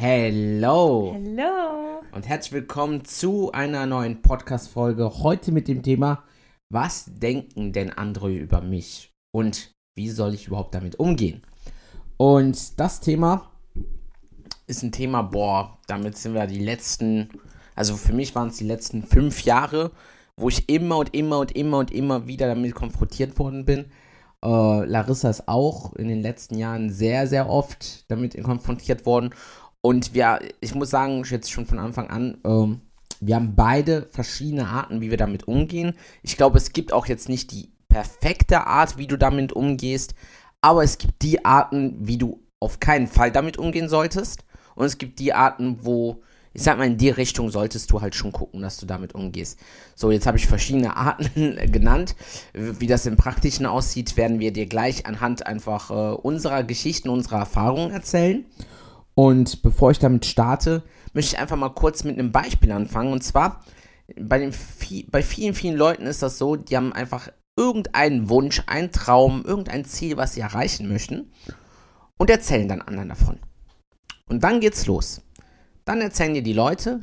Hello Hallo. und herzlich willkommen zu einer neuen Podcast-Folge. Heute mit dem Thema: Was denken denn andere über mich und wie soll ich überhaupt damit umgehen? Und das Thema ist ein Thema, boah, damit sind wir die letzten, also für mich waren es die letzten fünf Jahre, wo ich immer und immer und immer und immer wieder damit konfrontiert worden bin. Äh, Larissa ist auch in den letzten Jahren sehr, sehr oft damit konfrontiert worden. Und wir, ich muss sagen, jetzt schon von Anfang an, ähm, wir haben beide verschiedene Arten, wie wir damit umgehen. Ich glaube, es gibt auch jetzt nicht die perfekte Art, wie du damit umgehst, aber es gibt die Arten, wie du auf keinen Fall damit umgehen solltest. Und es gibt die Arten, wo, ich sag mal, in die Richtung solltest du halt schon gucken, dass du damit umgehst. So, jetzt habe ich verschiedene Arten genannt. Wie das im Praktischen aussieht, werden wir dir gleich anhand einfach äh, unserer Geschichten, unserer Erfahrungen erzählen. Und bevor ich damit starte, möchte ich einfach mal kurz mit einem Beispiel anfangen. Und zwar, bei, den, bei vielen, vielen Leuten ist das so, die haben einfach irgendeinen Wunsch, einen Traum, irgendein Ziel, was sie erreichen möchten und erzählen dann anderen davon. Und dann geht's los. Dann erzählen dir die Leute,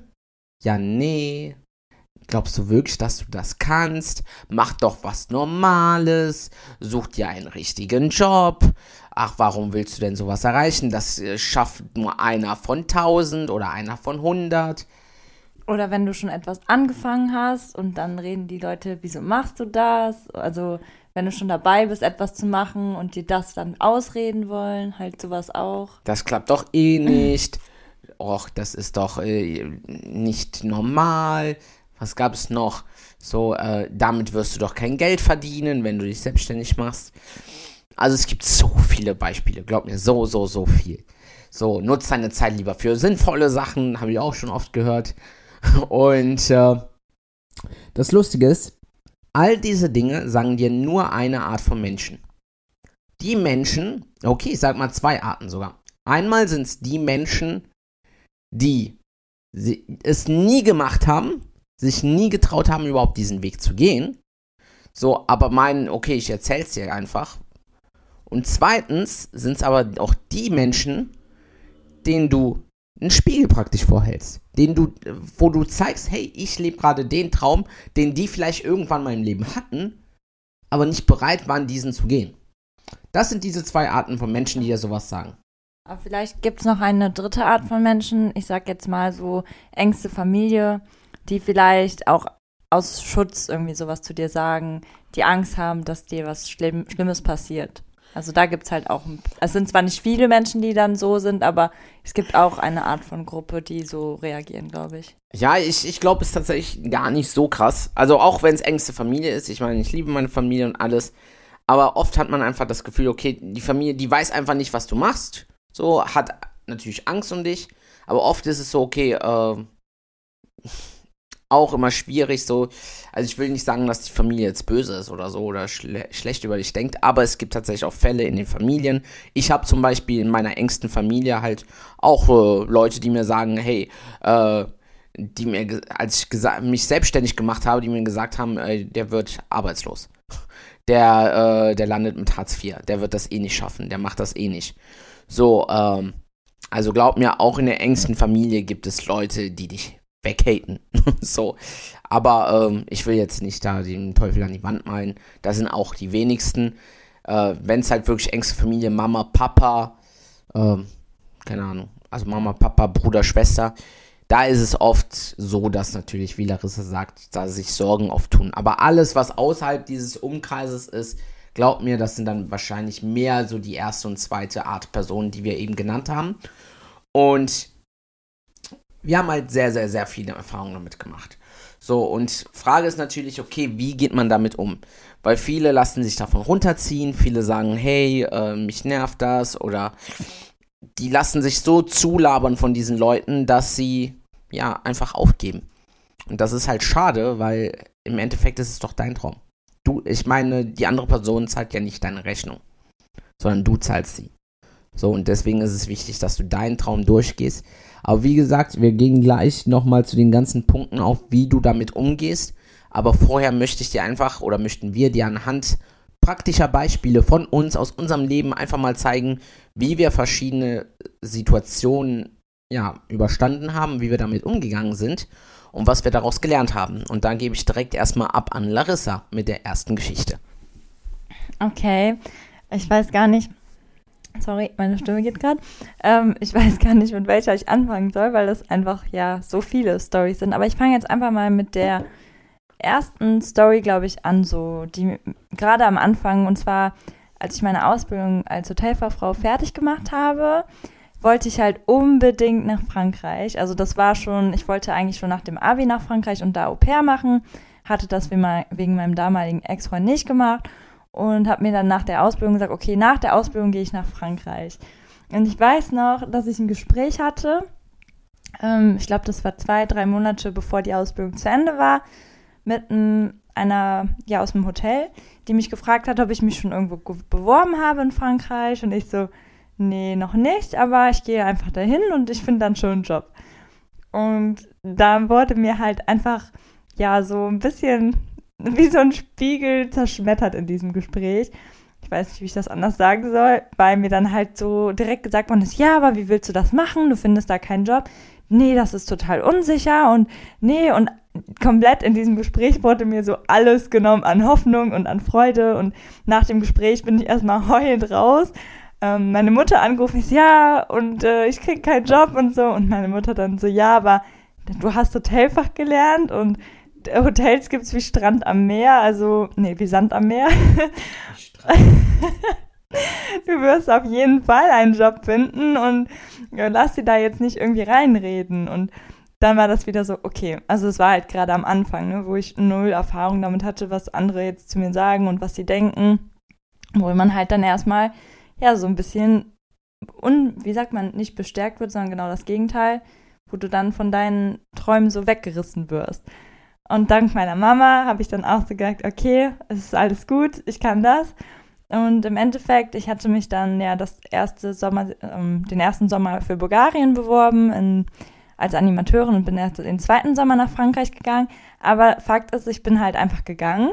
ja, nee, glaubst du wirklich, dass du das kannst? Mach doch was Normales, such dir einen richtigen Job. Ach, warum willst du denn sowas erreichen? Das äh, schafft nur einer von tausend oder einer von hundert. Oder wenn du schon etwas angefangen hast und dann reden die Leute, wieso machst du das? Also wenn du schon dabei bist, etwas zu machen und dir das dann ausreden wollen, halt sowas auch. Das klappt doch eh nicht. Och, das ist doch äh, nicht normal. Was gab es noch? So, äh, damit wirst du doch kein Geld verdienen, wenn du dich selbstständig machst. Also es gibt so viele Beispiele, glaub mir, so, so, so viel. So, nutz deine Zeit lieber für sinnvolle Sachen, habe ich auch schon oft gehört. Und äh, das Lustige ist, all diese Dinge sagen dir nur eine Art von Menschen. Die Menschen, okay, ich sag mal zwei Arten sogar. Einmal sind es die Menschen, die es nie gemacht haben, sich nie getraut haben, überhaupt diesen Weg zu gehen. So, aber meinen, okay, ich erzähl's dir einfach. Und zweitens sind es aber auch die Menschen, denen du einen Spiegel praktisch vorhältst, den du, wo du zeigst, hey, ich lebe gerade den Traum, den die vielleicht irgendwann mal im Leben hatten, aber nicht bereit waren, diesen zu gehen. Das sind diese zwei Arten von Menschen, die dir sowas sagen. Aber vielleicht gibt es noch eine dritte Art von Menschen, ich sag jetzt mal so engste Familie, die vielleicht auch aus Schutz irgendwie sowas zu dir sagen, die Angst haben, dass dir was Schlimm, Schlimmes passiert. Also da gibt es halt auch, es sind zwar nicht viele Menschen, die dann so sind, aber es gibt auch eine Art von Gruppe, die so reagieren, glaube ich. Ja, ich, ich glaube, es ist tatsächlich gar nicht so krass. Also auch wenn es engste Familie ist, ich meine, ich liebe meine Familie und alles, aber oft hat man einfach das Gefühl, okay, die Familie, die weiß einfach nicht, was du machst, so, hat natürlich Angst um dich, aber oft ist es so, okay, äh, auch immer schwierig, so. Also ich will nicht sagen, dass die Familie jetzt böse ist oder so oder schle schlecht über dich denkt, aber es gibt tatsächlich auch Fälle in den Familien. Ich habe zum Beispiel in meiner engsten Familie halt auch äh, Leute, die mir sagen, hey, äh, die mir, als ich mich selbstständig gemacht habe, die mir gesagt haben, äh, der wird arbeitslos. Der, äh, der landet mit Hartz IV. Der wird das eh nicht schaffen. Der macht das eh nicht. So, ähm, also glaub mir, auch in der engsten Familie gibt es Leute, die dich weghaten. so. Aber ähm, ich will jetzt nicht da den Teufel an die Wand malen. Da sind auch die wenigsten. Äh, Wenn es halt wirklich engste Familie, Mama, Papa, ähm, keine Ahnung, also Mama, Papa, Bruder, Schwester, da ist es oft so, dass natürlich, wie Larissa sagt, da sich Sorgen oft tun. Aber alles, was außerhalb dieses Umkreises ist, glaubt mir, das sind dann wahrscheinlich mehr so die erste und zweite Art Personen, die wir eben genannt haben. Und wir haben halt sehr, sehr, sehr viele Erfahrungen damit gemacht. So, und Frage ist natürlich, okay, wie geht man damit um? Weil viele lassen sich davon runterziehen, viele sagen, hey, äh, mich nervt das oder die lassen sich so zulabern von diesen Leuten, dass sie ja einfach aufgeben. Und das ist halt schade, weil im Endeffekt ist es doch dein Traum. Du, ich meine, die andere Person zahlt ja nicht deine Rechnung, sondern du zahlst sie. So, und deswegen ist es wichtig, dass du deinen Traum durchgehst. Aber wie gesagt, wir gehen gleich nochmal zu den ganzen Punkten auf, wie du damit umgehst. Aber vorher möchte ich dir einfach oder möchten wir dir anhand praktischer Beispiele von uns aus unserem Leben einfach mal zeigen, wie wir verschiedene Situationen ja, überstanden haben, wie wir damit umgegangen sind und was wir daraus gelernt haben. Und dann gebe ich direkt erstmal ab an Larissa mit der ersten Geschichte. Okay, ich weiß gar nicht. Sorry, meine Stimme geht gerade. Ähm, ich weiß gar nicht, mit welcher ich anfangen soll, weil das einfach ja so viele Stories sind. Aber ich fange jetzt einfach mal mit der ersten Story, glaube ich, an, so die gerade am Anfang und zwar, als ich meine Ausbildung als Hotelfachfrau fertig gemacht habe, wollte ich halt unbedingt nach Frankreich. Also das war schon, ich wollte eigentlich schon nach dem Abi nach Frankreich und da Au pair machen, hatte das wegen meinem damaligen Ex-Freund nicht gemacht und habe mir dann nach der Ausbildung gesagt, okay, nach der Ausbildung gehe ich nach Frankreich. Und ich weiß noch, dass ich ein Gespräch hatte, ähm, ich glaube, das war zwei, drei Monate bevor die Ausbildung zu Ende war, mit einem, einer, ja, aus dem Hotel, die mich gefragt hat, ob ich mich schon irgendwo beworben habe in Frankreich. Und ich so, nee, noch nicht, aber ich gehe einfach dahin und ich finde dann schon einen Job. Und da wurde mir halt einfach, ja, so ein bisschen wie so ein Spiegel zerschmettert in diesem Gespräch. Ich weiß nicht, wie ich das anders sagen soll, weil mir dann halt so direkt gesagt worden ist, ja, aber wie willst du das machen? Du findest da keinen Job. Nee, das ist total unsicher und nee, und komplett in diesem Gespräch wurde mir so alles genommen an Hoffnung und an Freude und nach dem Gespräch bin ich erstmal heulend raus ähm, meine Mutter angerufen, ist ja, und äh, ich kriege keinen Job und so. Und meine Mutter dann so, ja, aber du hast Hotelfach gelernt und Hotels gibt es wie Strand am Meer, also, nee, wie Sand am Meer. du wirst auf jeden Fall einen Job finden und ja, lass sie da jetzt nicht irgendwie reinreden. Und dann war das wieder so, okay, also es war halt gerade am Anfang, ne, wo ich null Erfahrung damit hatte, was andere jetzt zu mir sagen und was sie denken, wo man halt dann erstmal ja, so ein bisschen, un, wie sagt man, nicht bestärkt wird, sondern genau das Gegenteil, wo du dann von deinen Träumen so weggerissen wirst. Und dank meiner Mama habe ich dann auch so gesagt, okay, es ist alles gut, ich kann das. Und im Endeffekt, ich hatte mich dann ja das erste Sommer, ähm, den ersten Sommer für Bulgarien beworben in, als Animateurin und bin erst den zweiten Sommer nach Frankreich gegangen. Aber Fakt ist, ich bin halt einfach gegangen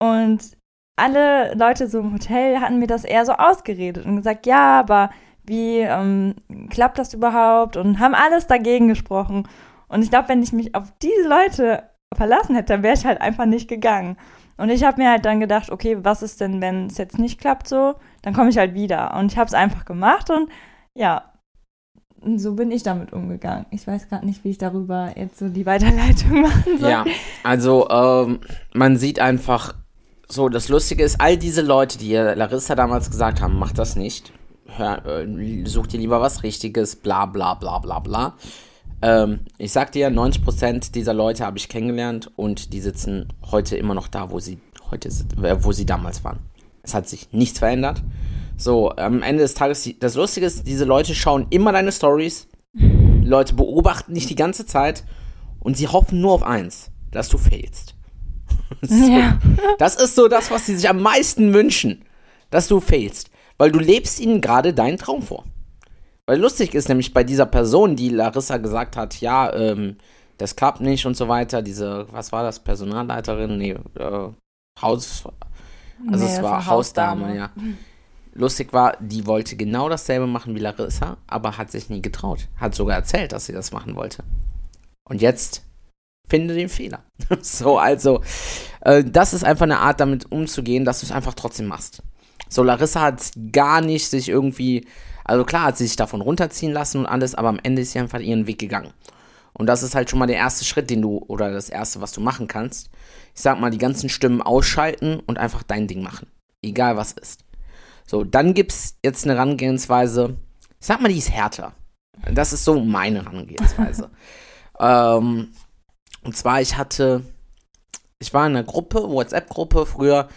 und alle Leute so im Hotel hatten mir das eher so ausgeredet und gesagt, ja, aber wie ähm, klappt das überhaupt? Und haben alles dagegen gesprochen. Und ich glaube, wenn ich mich auf diese Leute verlassen hätte, dann wäre ich halt einfach nicht gegangen. Und ich habe mir halt dann gedacht, okay, was ist denn, wenn es jetzt nicht klappt so? Dann komme ich halt wieder. Und ich habe es einfach gemacht und ja, so bin ich damit umgegangen. Ich weiß gerade nicht, wie ich darüber jetzt so die Weiterleitung machen soll. Ja, also ähm, man sieht einfach, so, das Lustige ist, all diese Leute, die Larissa damals gesagt haben, mach das nicht, hör, äh, such dir lieber was Richtiges, bla bla bla bla bla. Ähm, ich sag dir, 90% dieser Leute habe ich kennengelernt und die sitzen heute immer noch da, wo sie heute äh, wo sie damals waren. Es hat sich nichts verändert. So, am Ende des Tages, das Lustige ist, diese Leute schauen immer deine Stories. Leute beobachten dich die ganze Zeit und sie hoffen nur auf eins, dass du failst. so. ja. Das ist so das, was sie sich am meisten wünschen, dass du failst. Weil du lebst ihnen gerade deinen Traum vor. Weil lustig ist nämlich bei dieser Person, die Larissa gesagt hat, ja, ähm, das klappt nicht und so weiter, diese, was war das, Personalleiterin? Nee, äh, Haus, also nee, es war Hausdame, Hausdame, ja. Lustig war, die wollte genau dasselbe machen wie Larissa, aber hat sich nie getraut. Hat sogar erzählt, dass sie das machen wollte. Und jetzt finde den Fehler. so, also, äh, das ist einfach eine Art, damit umzugehen, dass du es einfach trotzdem machst. So, Larissa hat gar nicht sich irgendwie, also klar hat sie sich davon runterziehen lassen und alles, aber am Ende ist sie einfach ihren Weg gegangen. Und das ist halt schon mal der erste Schritt, den du, oder das erste, was du machen kannst. Ich sag mal, die ganzen Stimmen ausschalten und einfach dein Ding machen. Egal was ist. So, dann gibt's jetzt eine Herangehensweise, ich sag mal, die ist härter. Das ist so meine Herangehensweise. ähm, Und zwar, ich hatte, ich war in einer Gruppe, WhatsApp-Gruppe früher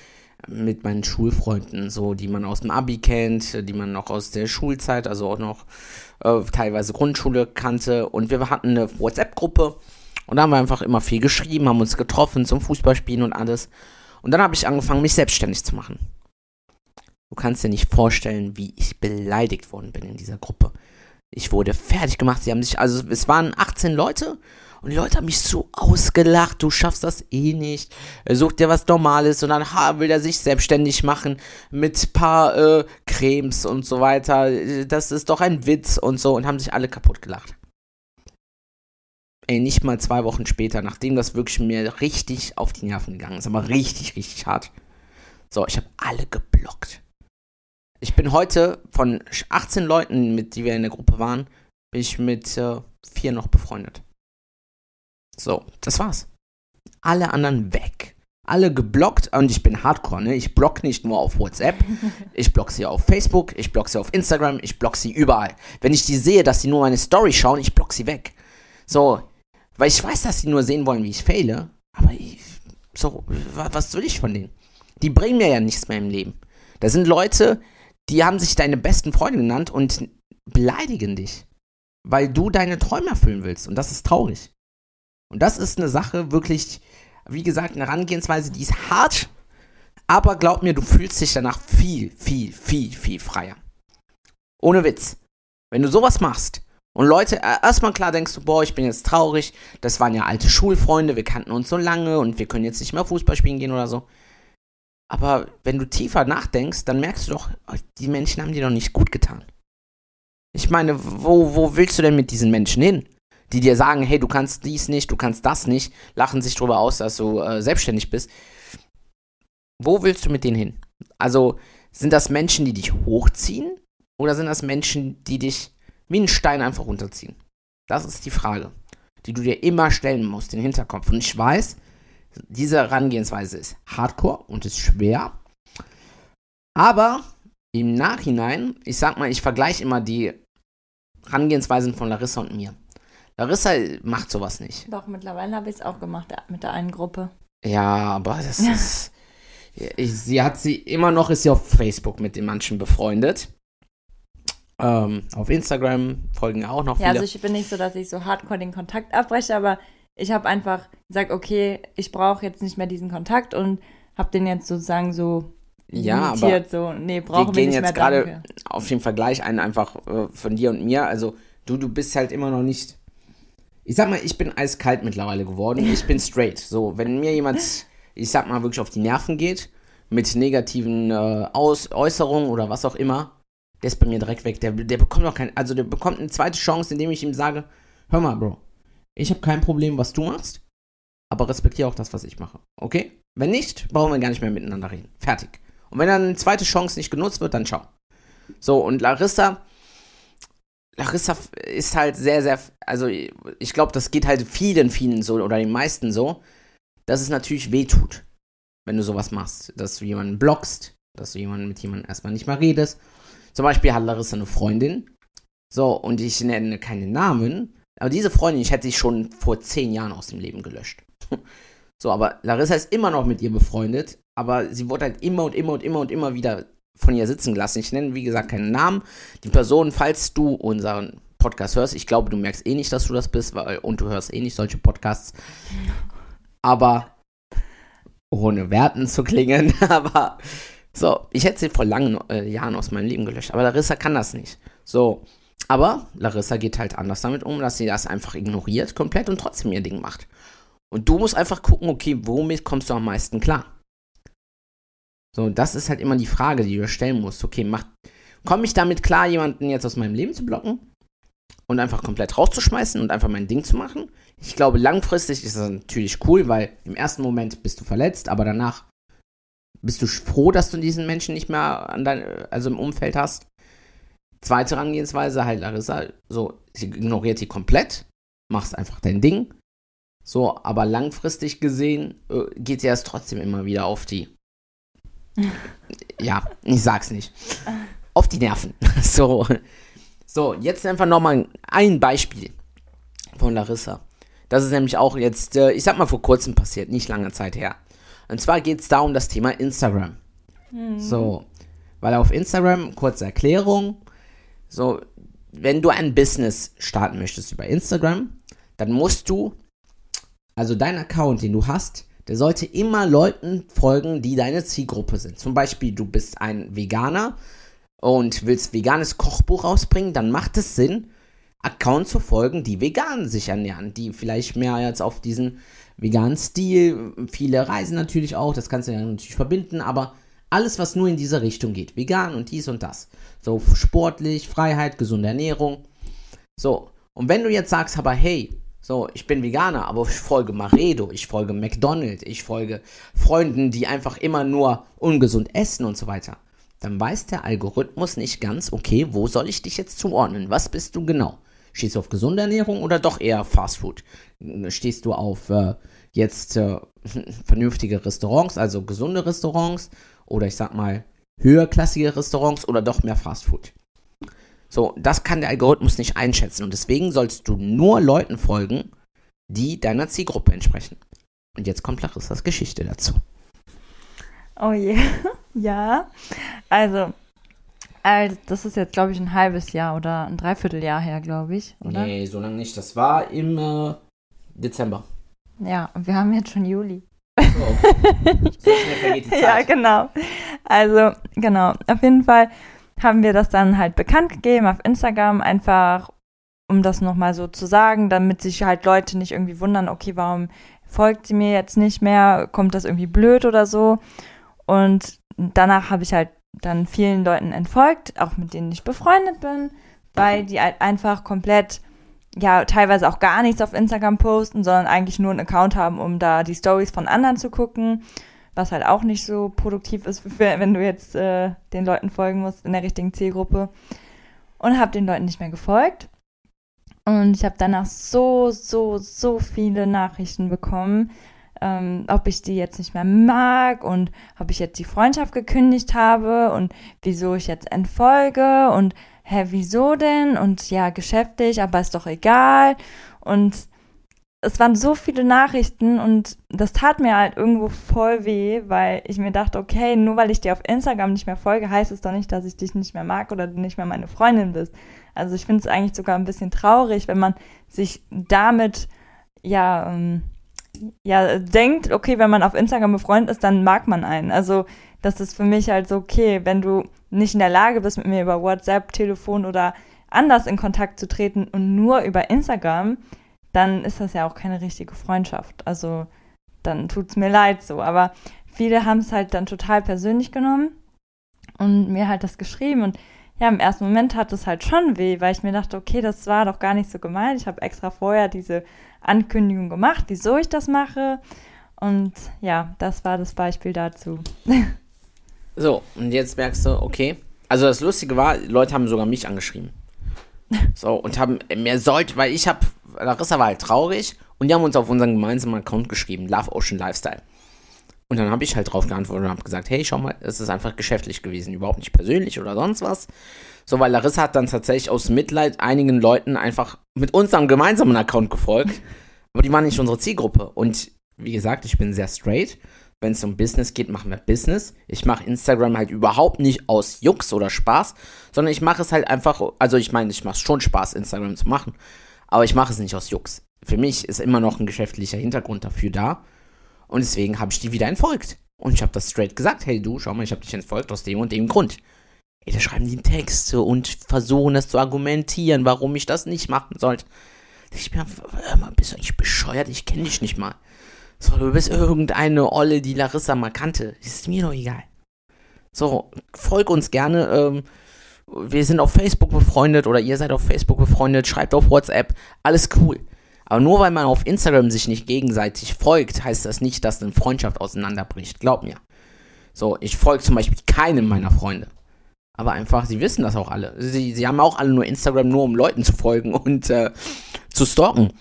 mit meinen Schulfreunden, so die man aus dem Abi kennt, die man noch aus der Schulzeit, also auch noch äh, teilweise Grundschule kannte. Und wir hatten eine WhatsApp-Gruppe und da haben wir einfach immer viel geschrieben, haben uns getroffen zum Fußballspielen und alles. Und dann habe ich angefangen, mich selbstständig zu machen. Du kannst dir nicht vorstellen, wie ich beleidigt worden bin in dieser Gruppe. Ich wurde fertig gemacht. Sie haben sich, also es waren 18 Leute und die Leute haben mich so ausgelacht. Du schaffst das eh nicht. Er sucht dir was Normales und dann will er sich selbstständig machen mit paar äh, Cremes und so weiter. Das ist doch ein Witz und so und haben sich alle kaputt gelacht. Ey, nicht mal zwei Wochen später, nachdem das wirklich mir richtig auf die Nerven gegangen ist, aber richtig, richtig hart. So, ich habe alle geblockt. Ich bin heute von 18 Leuten, mit die wir in der Gruppe waren, bin ich mit äh, vier noch befreundet. So, das war's. Alle anderen weg. Alle geblockt und ich bin Hardcore, ne? Ich block nicht nur auf WhatsApp, ich block sie auf Facebook, ich block sie auf Instagram, ich block sie überall. Wenn ich die sehe, dass sie nur meine Story schauen, ich block sie weg. So, weil ich weiß, dass sie nur sehen wollen, wie ich fehle, aber ich, so, was will ich von denen? Die bringen mir ja nichts mehr im Leben. Da sind Leute, die haben sich deine besten Freunde genannt und beleidigen dich, weil du deine Träume erfüllen willst. Und das ist traurig. Und das ist eine Sache, wirklich, wie gesagt, eine Herangehensweise, die ist hart, aber glaub mir, du fühlst dich danach viel, viel, viel, viel freier. Ohne Witz. Wenn du sowas machst und Leute, äh, erstmal klar denkst du, boah, ich bin jetzt traurig, das waren ja alte Schulfreunde, wir kannten uns so lange und wir können jetzt nicht mehr Fußball spielen gehen oder so. Aber wenn du tiefer nachdenkst, dann merkst du doch, die Menschen haben dir doch nicht gut getan. Ich meine, wo, wo willst du denn mit diesen Menschen hin? Die dir sagen, hey, du kannst dies nicht, du kannst das nicht, lachen sich darüber aus, dass du äh, selbstständig bist. Wo willst du mit denen hin? Also, sind das Menschen, die dich hochziehen? Oder sind das Menschen, die dich wie einen Stein einfach runterziehen? Das ist die Frage, die du dir immer stellen musst, den Hinterkopf. Und ich weiß, diese Herangehensweise ist hardcore und ist schwer. Aber im Nachhinein, ich sag mal, ich vergleiche immer die Herangehensweisen von Larissa und mir. Larissa macht sowas nicht. Doch, mittlerweile habe ich es auch gemacht mit der einen Gruppe. Ja, aber das ist. Ich, sie hat sie immer noch, ist sie auf Facebook mit den manchen befreundet. Ähm, auf Instagram folgen auch noch viele. Ja, also ich bin nicht so, dass ich so hardcore den Kontakt abbreche, aber ich habe einfach gesagt, okay, ich brauche jetzt nicht mehr diesen Kontakt und habe den jetzt sozusagen so ja, aber so, nee, brauchen wir gehen jetzt gerade auf den Vergleich ein, einfach äh, von dir und mir. Also du, du bist halt immer noch nicht. Ich sag mal, ich bin eiskalt mittlerweile geworden. Ich bin straight. So, wenn mir jemand, ich sag mal, wirklich auf die Nerven geht, mit negativen äh, Aus Äußerungen oder was auch immer, der ist bei mir direkt weg. Der, der bekommt auch kein, also der bekommt eine zweite Chance, indem ich ihm sage, hör mal, Bro, ich habe kein Problem, was du machst, aber respektiere auch das, was ich mache. Okay? Wenn nicht, brauchen wir gar nicht mehr miteinander reden. Fertig. Und wenn dann eine zweite Chance nicht genutzt wird, dann ciao. So, und Larissa, Larissa ist halt sehr, sehr, also ich glaube, das geht halt vielen, vielen so oder den meisten so, dass es natürlich weh tut, wenn du sowas machst. Dass du jemanden blockst, dass du jemanden mit jemandem erstmal nicht mal redest. Zum Beispiel hat Larissa eine Freundin. So, und ich nenne keine Namen, aber diese Freundin, ich hätte sie schon vor zehn Jahren aus dem Leben gelöscht. so, aber Larissa ist immer noch mit ihr befreundet, aber sie wurde halt immer und immer und immer und immer wieder von ihr sitzen gelassen. Ich nenne, wie gesagt, keinen Namen. Die Person, falls du unseren Podcast hörst, ich glaube, du merkst eh nicht, dass du das bist, weil, und du hörst eh nicht solche Podcasts. Aber ohne Werten zu klingen, aber so, ich hätte sie vor langen äh, Jahren aus meinem Leben gelöscht, aber Larissa kann das nicht. So, aber Larissa geht halt anders damit um, dass sie das einfach ignoriert komplett und trotzdem ihr Ding macht. Und du musst einfach gucken, okay, womit kommst du am meisten klar? So, das ist halt immer die Frage, die du stellen musst. Okay, mach, komme ich damit klar, jemanden jetzt aus meinem Leben zu blocken? Und einfach komplett rauszuschmeißen und einfach mein Ding zu machen? Ich glaube, langfristig ist das natürlich cool, weil im ersten Moment bist du verletzt, aber danach bist du froh, dass du diesen Menschen nicht mehr an dein, also im Umfeld hast. Zweite Herangehensweise halt Larissa, so, sie ignoriert die komplett, machst einfach dein Ding. So, aber langfristig gesehen äh, geht sie erst trotzdem immer wieder auf die. Ja, ich sag's nicht. Auf die Nerven. so. So, jetzt einfach nochmal ein Beispiel von Larissa. Das ist nämlich auch jetzt, äh, ich sag mal, vor kurzem passiert, nicht lange Zeit her. Und zwar geht es da um das Thema Instagram. Mhm. So, weil auf Instagram, kurze Erklärung, so, wenn du ein Business starten möchtest über Instagram, dann musst du, also dein Account, den du hast, der sollte immer Leuten folgen, die deine Zielgruppe sind. Zum Beispiel, du bist ein Veganer und willst veganes Kochbuch rausbringen, dann macht es Sinn, Account zu folgen, die vegan sich ernähren, die vielleicht mehr jetzt auf diesen veganen Stil, viele reisen natürlich auch, das kannst du ja natürlich verbinden, aber alles, was nur in diese Richtung geht, vegan und dies und das. So sportlich, Freiheit, gesunde Ernährung. So, und wenn du jetzt sagst, aber hey, so, ich bin Veganer, aber ich folge Maredo, ich folge McDonald's, ich folge Freunden, die einfach immer nur ungesund essen und so weiter, dann weiß der Algorithmus nicht ganz, okay, wo soll ich dich jetzt zuordnen? Was bist du genau? Stehst du auf gesunde Ernährung oder doch eher Fast Food? Stehst du auf äh, jetzt äh, vernünftige Restaurants, also gesunde Restaurants oder ich sag mal höherklassige Restaurants oder doch mehr Fast Food? So, das kann der Algorithmus nicht einschätzen und deswegen sollst du nur Leuten folgen, die deiner Zielgruppe entsprechen. Und jetzt kommt Larissas Geschichte dazu. Oh je, ja. Also, also, das ist jetzt, glaube ich, ein halbes Jahr oder ein Dreivierteljahr her, glaube ich, oder? Nee, so lange nicht. Das war im äh, Dezember. Ja, und wir haben jetzt schon Juli. So. so schnell vergeht die Zeit. Ja, genau. Also, genau. Auf jeden Fall haben wir das dann halt bekannt gegeben auf Instagram, einfach um das nochmal so zu sagen, damit sich halt Leute nicht irgendwie wundern, okay, warum folgt sie mir jetzt nicht mehr? Kommt das irgendwie blöd oder so? Und danach habe ich halt dann vielen Leuten entfolgt, auch mit denen ich befreundet bin, weil die halt einfach komplett, ja, teilweise auch gar nichts auf Instagram posten, sondern eigentlich nur einen Account haben, um da die Stories von anderen zu gucken, was halt auch nicht so produktiv ist, wenn du jetzt äh, den Leuten folgen musst in der richtigen Zielgruppe. Und habe den Leuten nicht mehr gefolgt. Und ich habe danach so, so, so viele Nachrichten bekommen, ähm, ob ich die jetzt nicht mehr mag und ob ich jetzt die Freundschaft gekündigt habe und wieso ich jetzt entfolge und hä, wieso denn? Und ja, geschäftlich, aber ist doch egal. Und es waren so viele Nachrichten und das tat mir halt irgendwo voll weh, weil ich mir dachte, okay, nur weil ich dir auf Instagram nicht mehr folge, heißt es doch nicht, dass ich dich nicht mehr mag oder du nicht mehr meine Freundin bist. Also ich finde es eigentlich sogar ein bisschen traurig, wenn man sich damit ja ähm, ja, denkt, okay, wenn man auf Instagram befreundet ist, dann mag man einen. Also, das ist für mich halt so, okay, wenn du nicht in der Lage bist, mit mir über WhatsApp, Telefon oder anders in Kontakt zu treten und nur über Instagram, dann ist das ja auch keine richtige Freundschaft. Also, dann tut es mir leid so. Aber viele haben es halt dann total persönlich genommen und mir halt das geschrieben und ja, im ersten Moment hat es halt schon weh, weil ich mir dachte, okay, das war doch gar nicht so gemeint. Ich habe extra vorher diese Ankündigung gemacht, wieso ich das mache. Und ja, das war das Beispiel dazu. so, und jetzt merkst du, okay. Also das Lustige war, Leute haben sogar mich angeschrieben. So, und haben mir sollte, weil ich habe, Larissa war halt traurig und die haben uns auf unseren gemeinsamen Account geschrieben, Love Ocean Lifestyle. Und dann habe ich halt drauf geantwortet und habe gesagt, hey, schau mal, es ist einfach geschäftlich gewesen, überhaupt nicht persönlich oder sonst was. So, weil Larissa hat dann tatsächlich aus Mitleid einigen Leuten einfach mit unserem gemeinsamen Account gefolgt. Aber die waren nicht unsere Zielgruppe. Und wie gesagt, ich bin sehr straight. Wenn es um Business geht, machen wir Business. Ich mache Instagram halt überhaupt nicht aus Jux oder Spaß, sondern ich mache es halt einfach, also ich meine, ich mache schon Spaß, Instagram zu machen, aber ich mache es nicht aus Jux. Für mich ist immer noch ein geschäftlicher Hintergrund dafür da. Und deswegen habe ich die wieder entfolgt. Und ich habe das straight gesagt, hey du, schau mal, ich habe dich entfolgt aus dem und dem Grund. Ey, da schreiben die Texte und versuchen das zu argumentieren, warum ich das nicht machen sollte. Ich bin, hör mal, bist du eigentlich bescheuert? Ich kenne dich nicht mal. So, du bist irgendeine Olle, die Larissa mal kannte. Ist mir doch egal. So, folg uns gerne. Ähm, wir sind auf Facebook befreundet oder ihr seid auf Facebook befreundet. Schreibt auf WhatsApp. Alles cool. Aber nur weil man auf Instagram sich nicht gegenseitig folgt, heißt das nicht, dass eine Freundschaft auseinanderbricht. Glaub mir. So, ich folge zum Beispiel keinem meiner Freunde. Aber einfach, sie wissen das auch alle. Sie, sie haben auch alle nur Instagram, nur um Leuten zu folgen und äh, zu stalken.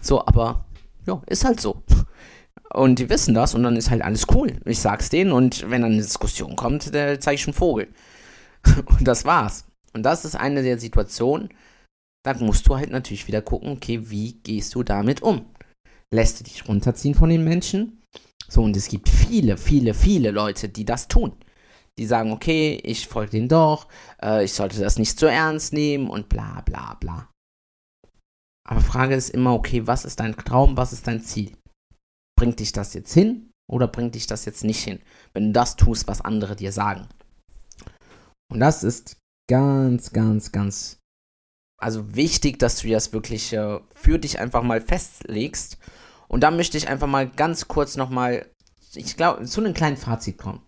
So, aber ja, ist halt so. Und die wissen das und dann ist halt alles cool. Ich sag's denen und wenn dann eine Diskussion kommt, dann zeige ich einen Vogel. Und das war's. Und das ist eine der Situationen, dann musst du halt natürlich wieder gucken, okay, wie gehst du damit um? lässt du dich runterziehen von den Menschen. So, und es gibt viele, viele, viele Leute, die das tun. Die sagen, okay, ich folge denen doch, äh, ich sollte das nicht zu ernst nehmen und bla bla bla. Aber Frage ist immer, okay, was ist dein Traum, was ist dein Ziel? Bringt dich das jetzt hin oder bringt dich das jetzt nicht hin, wenn du das tust, was andere dir sagen? Und das ist ganz, ganz, ganz, also wichtig, dass du das wirklich äh, für dich einfach mal festlegst. Und da möchte ich einfach mal ganz kurz nochmal, ich glaube, zu einem kleinen Fazit kommen.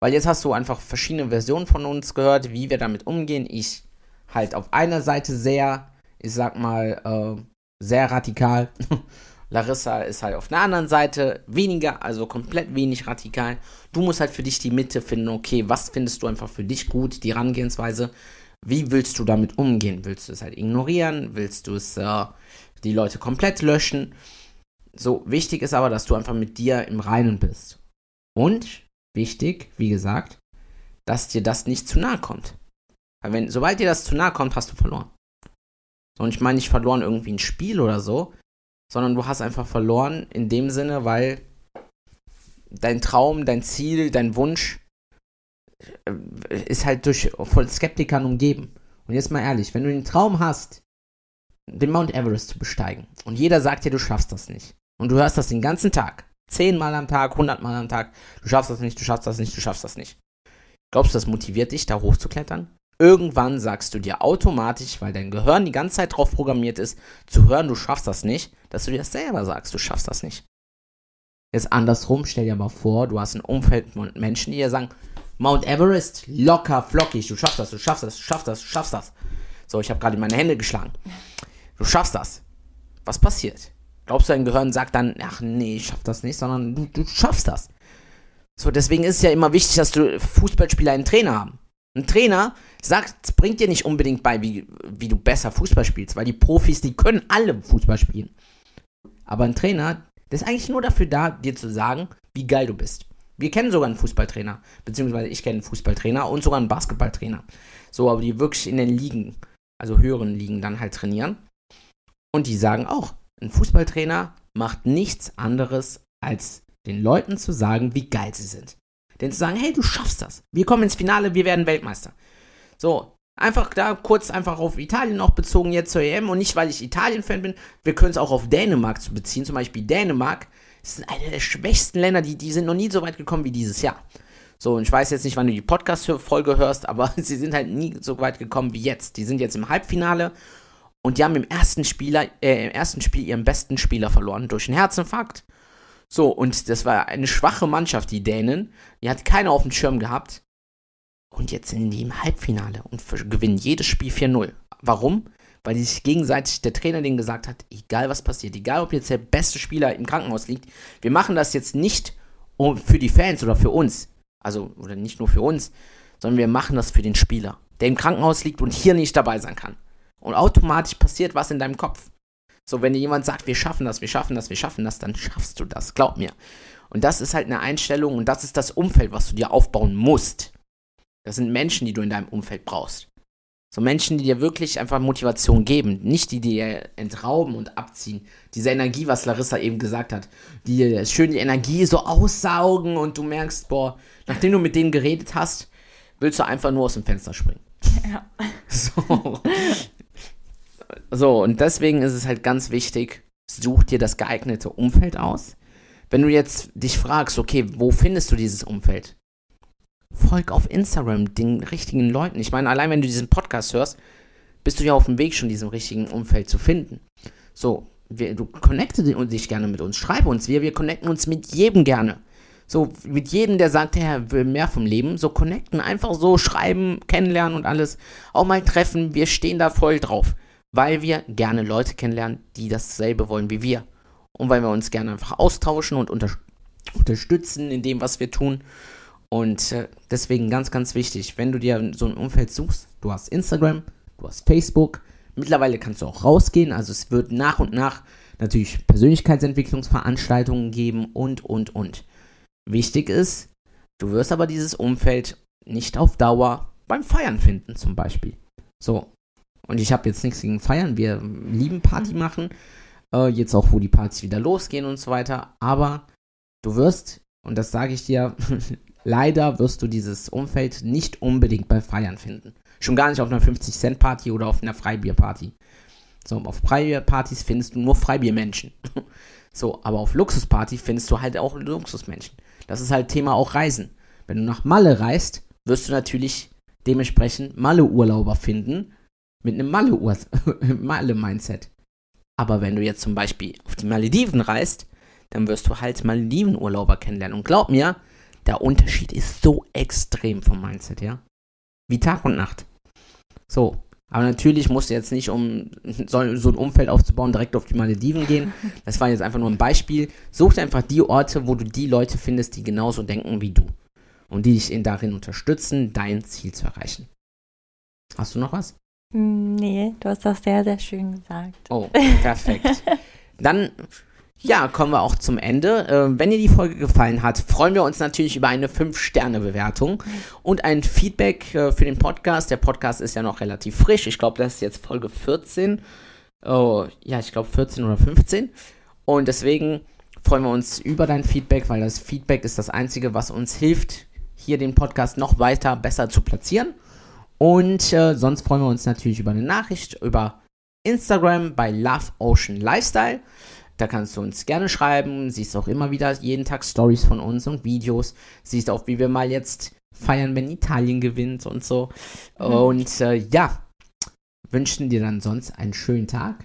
Weil jetzt hast du einfach verschiedene Versionen von uns gehört, wie wir damit umgehen. Ich halt auf einer Seite sehr ich sag mal, äh, sehr radikal. Larissa ist halt auf einer anderen Seite weniger, also komplett wenig radikal. Du musst halt für dich die Mitte finden, okay, was findest du einfach für dich gut, die Herangehensweise. Wie willst du damit umgehen? Willst du es halt ignorieren? Willst du es äh, die Leute komplett löschen? So, wichtig ist aber, dass du einfach mit dir im Reinen bist. Und wichtig, wie gesagt, dass dir das nicht zu nahe kommt. Weil wenn, sobald dir das zu nahe kommt, hast du verloren. So, und ich meine nicht verloren irgendwie ein Spiel oder so, sondern du hast einfach verloren in dem Sinne, weil dein Traum, dein Ziel, dein Wunsch äh, ist halt durch von Skeptikern umgeben. Und jetzt mal ehrlich, wenn du den Traum hast, den Mount Everest zu besteigen und jeder sagt dir, du schaffst das nicht und du hörst das den ganzen Tag, zehnmal am Tag, hundertmal am Tag, du schaffst das nicht, du schaffst das nicht, du schaffst das nicht. Glaubst du, das motiviert dich, da hochzuklettern? Irgendwann sagst du dir automatisch, weil dein Gehirn die ganze Zeit drauf programmiert ist, zu hören, du schaffst das nicht, dass du dir das selber sagst, du schaffst das nicht. Jetzt andersrum, stell dir mal vor, du hast ein Umfeld von Menschen, die dir sagen, Mount Everest, locker, flockig, du schaffst das, du schaffst das, du schaffst das, du schaffst das. So, ich habe gerade meine Hände geschlagen. Du schaffst das. Was passiert? Glaubst du, dein Gehirn sagt dann, ach nee, ich schaff das nicht, sondern du, du schaffst das. So, deswegen ist es ja immer wichtig, dass du Fußballspieler einen Trainer haben. Ein Trainer sagt, bringt dir nicht unbedingt bei, wie, wie du besser Fußball spielst, weil die Profis, die können alle Fußball spielen. Aber ein Trainer, der ist eigentlich nur dafür da, dir zu sagen, wie geil du bist. Wir kennen sogar einen Fußballtrainer, beziehungsweise ich kenne einen Fußballtrainer und sogar einen Basketballtrainer. So, aber die wirklich in den Ligen, also höheren Ligen dann halt trainieren. Und die sagen auch, ein Fußballtrainer macht nichts anderes, als den Leuten zu sagen, wie geil sie sind. Denn zu sagen, hey, du schaffst das. Wir kommen ins Finale, wir werden Weltmeister. So, einfach da kurz einfach auf Italien noch bezogen jetzt zur EM und nicht, weil ich Italien-Fan bin. Wir können es auch auf Dänemark zu beziehen. Zum Beispiel Dänemark ist einer der schwächsten Länder, die, die sind noch nie so weit gekommen wie dieses Jahr. So, und ich weiß jetzt nicht, wann du die Podcast-Folge hörst, aber sie sind halt nie so weit gekommen wie jetzt. Die sind jetzt im Halbfinale und die haben im ersten, Spieler, äh, im ersten Spiel ihren besten Spieler verloren durch einen Herzinfarkt. So, und das war eine schwache Mannschaft, die Dänen. Die hat keiner auf dem Schirm gehabt. Und jetzt sind die im Halbfinale und gewinnen jedes Spiel 4-0. Warum? Weil sich gegenseitig, der Trainer denen gesagt hat, egal was passiert, egal ob jetzt der beste Spieler im Krankenhaus liegt, wir machen das jetzt nicht für die Fans oder für uns. Also, oder nicht nur für uns, sondern wir machen das für den Spieler, der im Krankenhaus liegt und hier nicht dabei sein kann. Und automatisch passiert was in deinem Kopf. So, wenn dir jemand sagt, wir schaffen das, wir schaffen das, wir schaffen das, dann schaffst du das, glaub mir. Und das ist halt eine Einstellung und das ist das Umfeld, was du dir aufbauen musst. Das sind Menschen, die du in deinem Umfeld brauchst. So Menschen, die dir wirklich einfach Motivation geben, nicht die dir entrauben und abziehen. Diese Energie, was Larissa eben gesagt hat, die dir schön die Energie so aussaugen und du merkst, boah, nachdem du mit denen geredet hast, willst du einfach nur aus dem Fenster springen. Ja. So. So, und deswegen ist es halt ganz wichtig, such dir das geeignete Umfeld aus. Wenn du jetzt dich fragst, okay, wo findest du dieses Umfeld? Folg auf Instagram den richtigen Leuten. Ich meine, allein wenn du diesen Podcast hörst, bist du ja auf dem Weg, schon diesem richtigen Umfeld zu finden. So, wir, du connecte dich gerne mit uns, schreibe uns, wir, wir connecten uns mit jedem gerne. So, mit jedem, der sagt, er will mehr vom Leben, so connecten, einfach so schreiben, kennenlernen und alles. Auch mal treffen, wir stehen da voll drauf weil wir gerne Leute kennenlernen, die dasselbe wollen wie wir. Und weil wir uns gerne einfach austauschen und unter unterstützen in dem, was wir tun. Und äh, deswegen ganz, ganz wichtig, wenn du dir so ein Umfeld suchst, du hast Instagram, du hast Facebook, mittlerweile kannst du auch rausgehen, also es wird nach und nach natürlich Persönlichkeitsentwicklungsveranstaltungen geben und, und, und. Wichtig ist, du wirst aber dieses Umfeld nicht auf Dauer beim Feiern finden, zum Beispiel. So, und ich habe jetzt nichts gegen Feiern. Wir lieben Party mhm. machen. Äh, jetzt auch, wo die Partys wieder losgehen und so weiter. Aber du wirst, und das sage ich dir, leider wirst du dieses Umfeld nicht unbedingt bei Feiern finden. Schon gar nicht auf einer 50-Cent-Party oder auf einer Freibierparty. So, auf Freibierpartys findest du nur Freibiermenschen. so, aber auf Luxusparty findest du halt auch Luxusmenschen. Das ist halt Thema auch Reisen. Wenn du nach Malle reist, wirst du natürlich dementsprechend Malle-Urlauber finden mit einem Malle-Mindset. Aber wenn du jetzt zum Beispiel auf die Malediven reist, dann wirst du halt Malediven-Urlauber kennenlernen. Und glaub mir, der Unterschied ist so extrem vom Mindset, ja. Wie Tag und Nacht. So, aber natürlich musst du jetzt nicht, um so, ein Umfeld aufzubauen, direkt auf die Malediven gehen. Das war jetzt einfach nur ein Beispiel. Such dir einfach die Orte, wo du die Leute findest, die genauso denken wie du. Und die dich darin unterstützen, dein Ziel zu erreichen. Hast du noch was? Nee, du hast das sehr, sehr schön gesagt. Oh, perfekt. Dann ja, kommen wir auch zum Ende. Äh, wenn dir die Folge gefallen hat, freuen wir uns natürlich über eine 5-Sterne-Bewertung und ein Feedback äh, für den Podcast. Der Podcast ist ja noch relativ frisch. Ich glaube, das ist jetzt Folge 14. Oh, ja, ich glaube 14 oder 15. Und deswegen freuen wir uns über dein Feedback, weil das Feedback ist das Einzige, was uns hilft, hier den Podcast noch weiter besser zu platzieren. Und äh, sonst freuen wir uns natürlich über eine Nachricht über Instagram bei Love Ocean Lifestyle. Da kannst du uns gerne schreiben, siehst auch immer wieder jeden Tag Stories von uns und Videos, siehst auch, wie wir mal jetzt feiern, wenn Italien gewinnt und so. Mhm. Und äh, ja, wünschen dir dann sonst einen schönen Tag.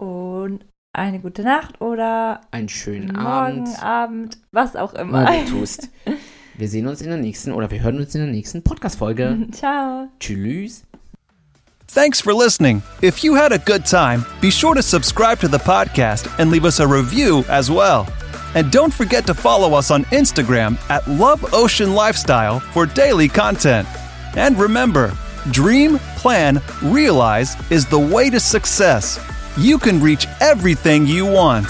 Und eine gute Nacht oder einen schönen Morgen, Abend. Abend, was auch immer. Was du tust. Wir sehen uns in der nächsten oder wir hören uns in der nächsten Podcast-Folge. Ciao. Tschüss. Thanks for listening. If you had a good time, be sure to subscribe to the podcast and leave us a review as well. And don't forget to follow us on Instagram at Love Ocean Lifestyle for daily content. And remember, dream, plan, realize is the way to success. You can reach everything you want.